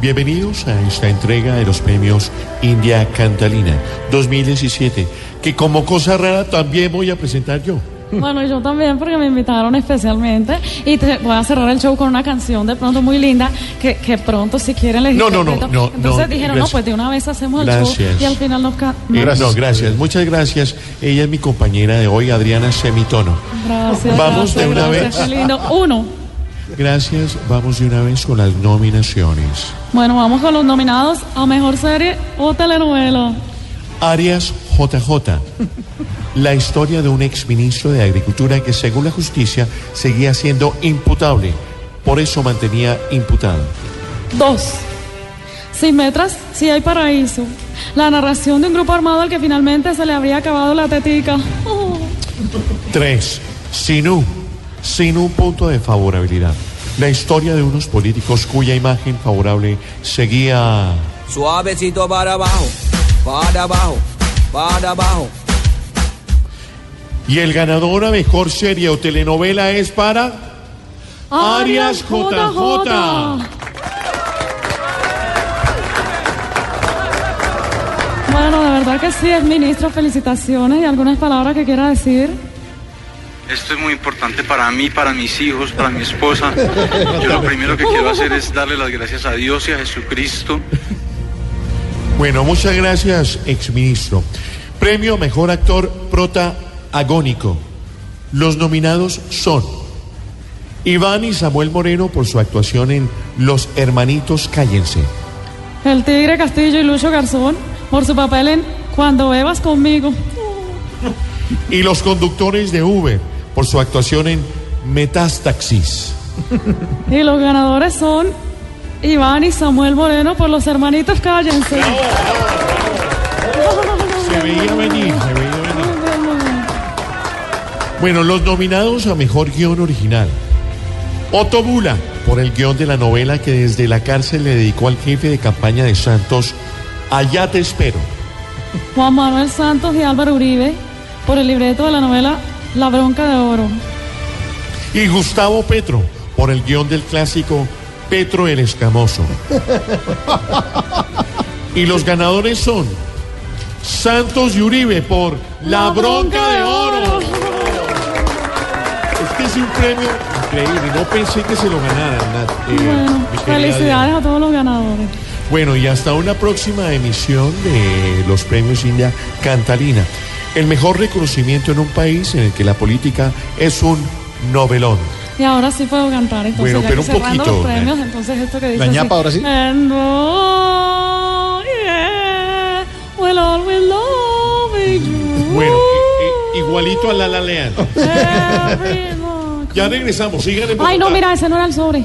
bienvenidos a esta entrega de los premios India Cantalina 2017, que como cosa rara también voy a presentar yo. Bueno, y yo también porque me invitaron especialmente y te voy a cerrar el show con una canción de pronto muy linda que, que pronto si quieren les No, no, no, no, Entonces no, dijeron, no, gracias. pues de una vez hacemos el Gracias. show y al final nos... Eh, no, gracias, muchas gracias. Ella es mi compañera de hoy, Adriana Semitono. Gracias. Vamos gracias, de una gracias, vez. Qué lindo. Uno. Gracias, vamos de una vez con las nominaciones. Bueno, vamos con los nominados a Mejor Serie o Telenovela. Arias JJ. La historia de un exministro de Agricultura que según la justicia seguía siendo imputable. Por eso mantenía imputado. Dos. Sin metras, si hay paraíso. La narración de un grupo armado al que finalmente se le habría acabado la tetica. Oh. 3. Sinú. Sin un punto de favorabilidad. La historia de unos políticos cuya imagen favorable seguía. Suavecito para abajo, para abajo, para abajo. Y el ganador a mejor serie o telenovela es para. Arias JJ. Bueno, de verdad que sí, es ministro. Felicitaciones y algunas palabras que quiera decir. Esto es muy importante para mí, para mis hijos, para mi esposa. Yo lo primero que quiero hacer es darle las gracias a Dios y a Jesucristo. Bueno, muchas gracias, exministro. Premio Mejor Actor Protagónico. Los nominados son Iván y Samuel Moreno por su actuación en Los Hermanitos Cállense. El Tigre Castillo y Lucho Garzón por su papel en Cuando bebas conmigo. Y los conductores de Uber por su actuación en Metástaxis. Y los ganadores son Iván y Samuel Moreno por los hermanitos Cállense. Se veía venir, se veía venir. Bueno, los nominados a Mejor Guión Original. Otto Bula, por el guion de la novela que desde la cárcel le dedicó al jefe de campaña de Santos, Allá te espero. Juan Manuel Santos y Álvaro Uribe por el libreto de la novela La Bronca de Oro. Y Gustavo Petro, por el guion del clásico Petro el Escamoso. y los ganadores son Santos y Uribe por La, Bronca, de Oro. Es que es un premio increíble. No pensé que se lo ganaran. Eh, Bueno, felicidades a todos los ganadores. Bueno, y hasta una próxima emisión de los premios India Cantalina. El mejor reconocimiento en un país en el que la política es un novelón. Y ahora sí puedo cantar, entonces Bueno, ya pero que un cerrando poquito, los premios, eh. entonces esto que dice La ñapa así, ahora sí. And oh, yeah, we'll always love you. Bueno, igualito a la la Ya regresamos, sigan en Ay, no, mira, ese no era el sobre.